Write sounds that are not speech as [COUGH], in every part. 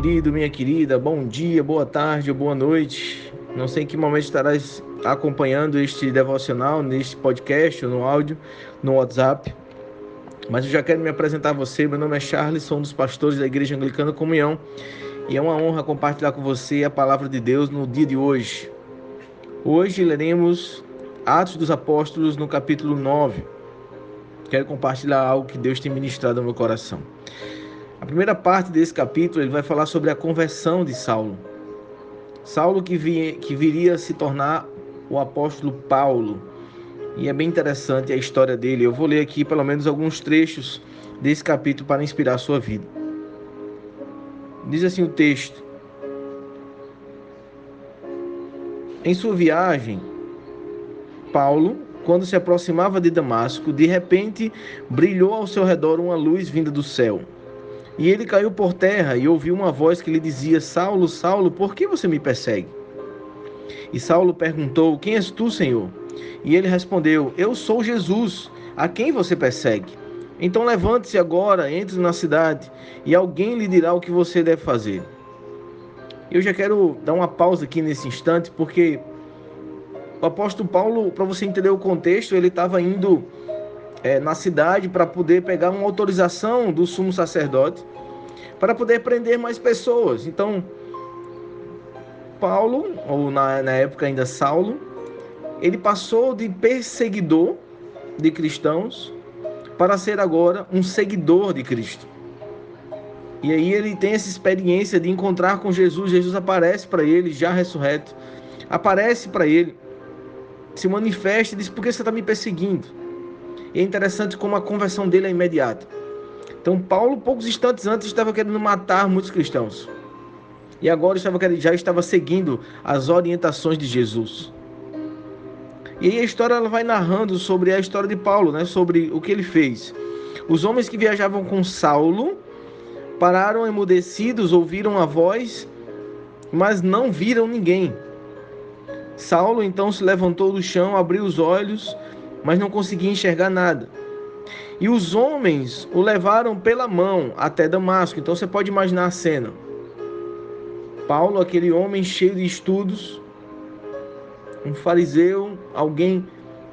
querido, minha querida, bom dia, boa tarde boa noite. Não sei em que momento estarás acompanhando este devocional, neste podcast, no áudio, no WhatsApp. Mas eu já quero me apresentar a você. Meu nome é Charles, sou um dos pastores da Igreja Anglicana Comunhão e é uma honra compartilhar com você a palavra de Deus no dia de hoje. Hoje leremos Atos dos Apóstolos no capítulo 9. Quero compartilhar algo que Deus tem ministrado no meu coração. A primeira parte desse capítulo ele vai falar sobre a conversão de Saulo. Saulo que, que viria a se tornar o apóstolo Paulo. E é bem interessante a história dele. Eu vou ler aqui pelo menos alguns trechos desse capítulo para inspirar a sua vida. Diz assim o texto: Em sua viagem, Paulo, quando se aproximava de Damasco, de repente brilhou ao seu redor uma luz vinda do céu. E ele caiu por terra e ouviu uma voz que lhe dizia: Saulo, Saulo, por que você me persegue? E Saulo perguntou: Quem és tu, Senhor? E ele respondeu: Eu sou Jesus, a quem você persegue. Então levante-se agora, entre na cidade, e alguém lhe dirá o que você deve fazer. Eu já quero dar uma pausa aqui nesse instante, porque o apóstolo Paulo, para você entender o contexto, ele estava indo é, na cidade para poder pegar uma autorização do sumo sacerdote para poder prender mais pessoas. Então, Paulo, ou na, na época ainda Saulo, ele passou de perseguidor de cristãos para ser agora um seguidor de Cristo. E aí ele tem essa experiência de encontrar com Jesus. Jesus aparece para ele, já ressurreto, aparece para ele, se manifesta e diz: Por que você está me perseguindo? E é interessante como a conversão dele é imediata. Então, Paulo, poucos instantes antes, estava querendo matar muitos cristãos. E agora estava, já estava seguindo as orientações de Jesus. E aí a história ela vai narrando sobre a história de Paulo, né? sobre o que ele fez. Os homens que viajavam com Saulo pararam emudecidos, ouviram a voz, mas não viram ninguém. Saulo então se levantou do chão, abriu os olhos, mas não conseguia enxergar nada. E os homens o levaram pela mão até Damasco. Então você pode imaginar a cena. Paulo, aquele homem cheio de estudos, um fariseu, alguém,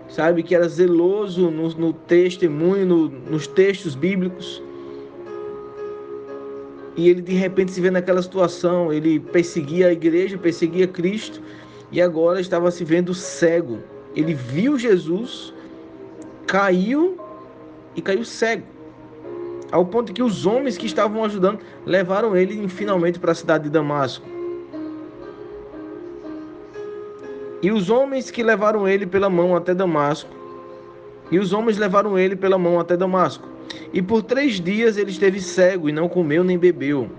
sabe, que era zeloso no, no testemunho, no, nos textos bíblicos. E ele de repente se vê naquela situação, ele perseguia a igreja, perseguia Cristo, e agora estava se vendo cego. Ele viu Jesus, caiu e caiu cego. Ao ponto que os homens que estavam ajudando levaram ele finalmente para a cidade de Damasco. E os homens que levaram ele pela mão até Damasco, e os homens levaram ele pela mão até Damasco. E por três dias ele esteve cego e não comeu nem bebeu.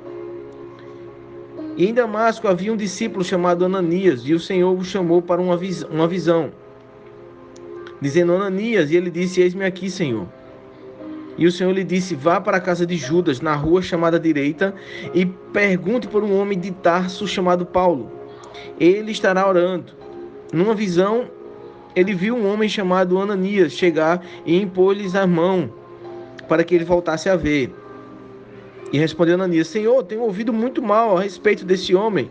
E em Damasco havia um discípulo chamado Ananias, e o Senhor o chamou para uma, vis uma visão, dizendo: Ananias, e ele disse: Eis-me aqui, Senhor. E o Senhor lhe disse: Vá para a casa de Judas, na rua chamada direita, e pergunte por um homem de Tarso chamado Paulo. Ele estará orando. Numa visão, ele viu um homem chamado Ananias chegar e impor-lhes a mão para que ele voltasse a ver. E respondeu Ananias: Senhor, tenho ouvido muito mal a respeito desse homem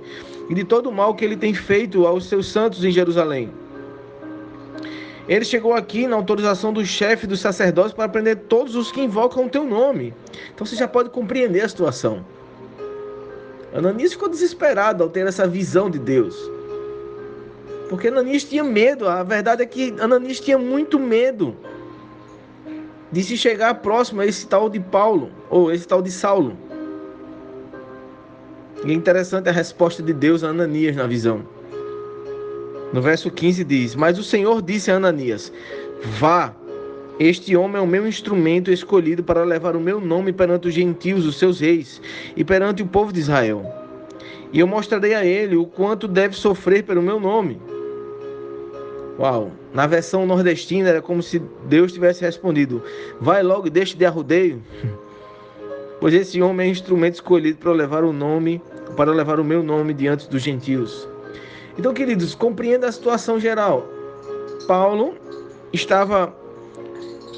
e de todo o mal que ele tem feito aos seus santos em Jerusalém. Ele chegou aqui na autorização do chefe dos sacerdotes para prender todos os que invocam o teu nome. Então você já pode compreender a situação. Ananias ficou desesperado ao ter essa visão de Deus. Porque Ananias tinha medo. A verdade é que Ananias tinha muito medo de se chegar próximo a esse tal de Paulo ou esse tal de Saulo. E é interessante a resposta de Deus a Ananias na visão. No verso 15 diz: Mas o Senhor disse a Ananias: Vá, este homem é o meu instrumento escolhido para levar o meu nome perante os gentios, os seus reis, e perante o povo de Israel. E eu mostrarei a ele o quanto deve sofrer pelo meu nome. Uau! Na versão nordestina era como se Deus tivesse respondido: Vai logo e deixe de arrudeio. [LAUGHS] pois esse homem é instrumento escolhido para levar o nome, para levar o meu nome diante dos gentios. Então, queridos, compreenda a situação geral. Paulo estava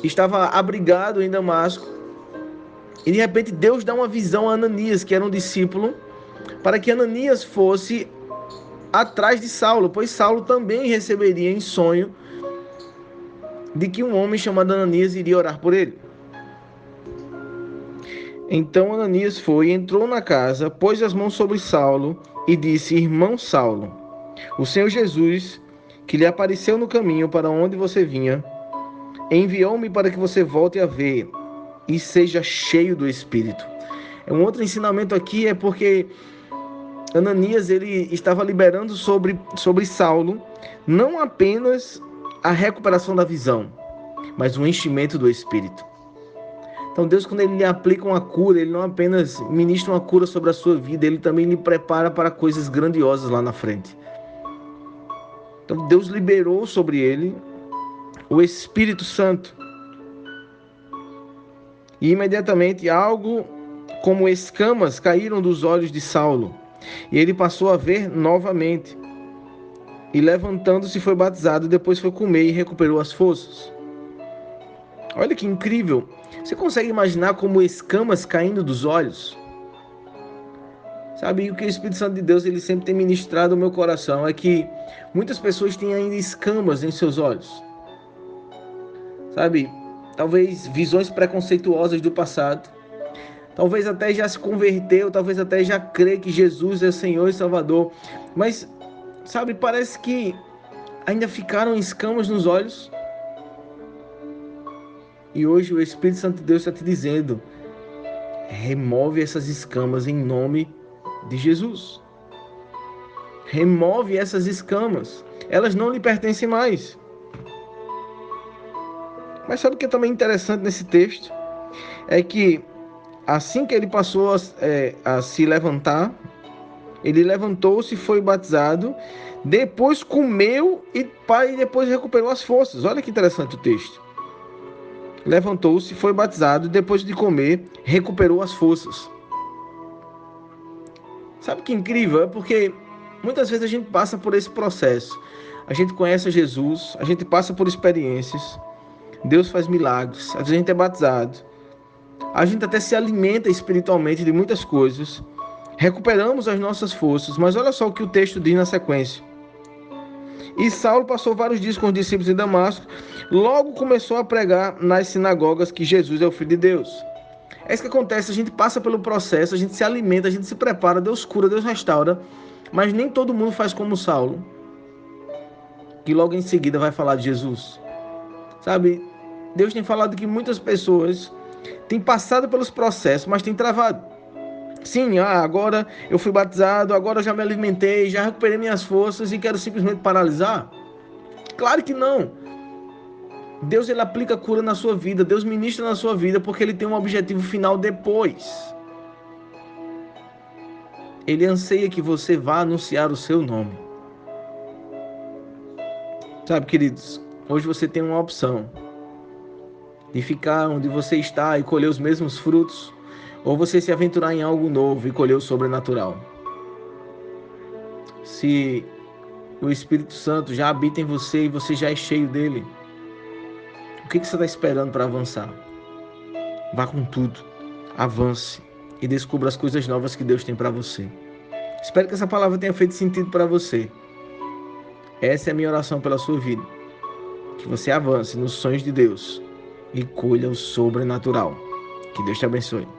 estava abrigado em Damasco e de repente Deus dá uma visão a Ananias, que era um discípulo para que Ananias fosse atrás de Saulo, pois Saulo também receberia em sonho de que um homem chamado Ananias iria orar por ele. Então Ananias foi, entrou na casa, pôs as mãos sobre Saulo e disse: Irmão Saulo, o Senhor Jesus, que lhe apareceu no caminho para onde você vinha, enviou-me para que você volte a ver e seja cheio do Espírito. Um outro ensinamento aqui é porque Ananias ele estava liberando sobre, sobre Saulo não apenas a recuperação da visão, mas o enchimento do Espírito. Então Deus, quando Ele lhe aplica uma cura, Ele não apenas ministra uma cura sobre a sua vida, Ele também lhe prepara para coisas grandiosas lá na frente. Então Deus liberou sobre ele o Espírito Santo. E imediatamente algo como escamas caíram dos olhos de Saulo. E ele passou a ver novamente. E levantando-se foi batizado, depois foi comer e recuperou as forças. Olha que incrível. Você consegue imaginar como escamas caindo dos olhos? Sabe, e o que o Espírito Santo de Deus ele sempre tem ministrado no meu coração é que muitas pessoas têm ainda escamas em seus olhos. Sabe, talvez visões preconceituosas do passado. Talvez até já se converteu, talvez até já crê que Jesus é Senhor e Salvador. Mas, sabe, parece que ainda ficaram escamas nos olhos. E hoje o Espírito Santo de Deus está te dizendo: remove essas escamas em nome de Jesus. Remove essas escamas. Elas não lhe pertencem mais. Mas sabe o que é também interessante nesse texto? É que assim que ele passou a, é, a se levantar, ele levantou-se, foi batizado, depois comeu e pai depois recuperou as forças. Olha que interessante o texto levantou-se, foi batizado, depois de comer, recuperou as forças. Sabe que incrível? É porque muitas vezes a gente passa por esse processo. A gente conhece Jesus, a gente passa por experiências, Deus faz milagres, a gente é batizado, a gente até se alimenta espiritualmente de muitas coisas, recuperamos as nossas forças, mas olha só o que o texto diz na sequência. E Saulo passou vários dias com os discípulos em Damasco. Logo começou a pregar nas sinagogas que Jesus é o Filho de Deus. É isso que acontece, a gente passa pelo processo, a gente se alimenta, a gente se prepara, Deus cura, Deus restaura, mas nem todo mundo faz como Saulo, que logo em seguida vai falar de Jesus. Sabe, Deus tem falado que muitas pessoas têm passado pelos processos, mas têm travado. Sim, ah, agora eu fui batizado, agora eu já me alimentei, já recuperei minhas forças e quero simplesmente paralisar? Claro que não. Deus ele aplica cura na sua vida, Deus ministra na sua vida porque ele tem um objetivo final depois. Ele anseia que você vá anunciar o seu nome. Sabe, queridos, hoje você tem uma opção de ficar onde você está e colher os mesmos frutos ou você se aventurar em algo novo e colher o sobrenatural. Se o Espírito Santo já habita em você e você já é cheio dele, o que você está esperando para avançar? Vá com tudo, avance e descubra as coisas novas que Deus tem para você. Espero que essa palavra tenha feito sentido para você. Essa é a minha oração pela sua vida. Que você avance nos sonhos de Deus e colha o sobrenatural. Que Deus te abençoe.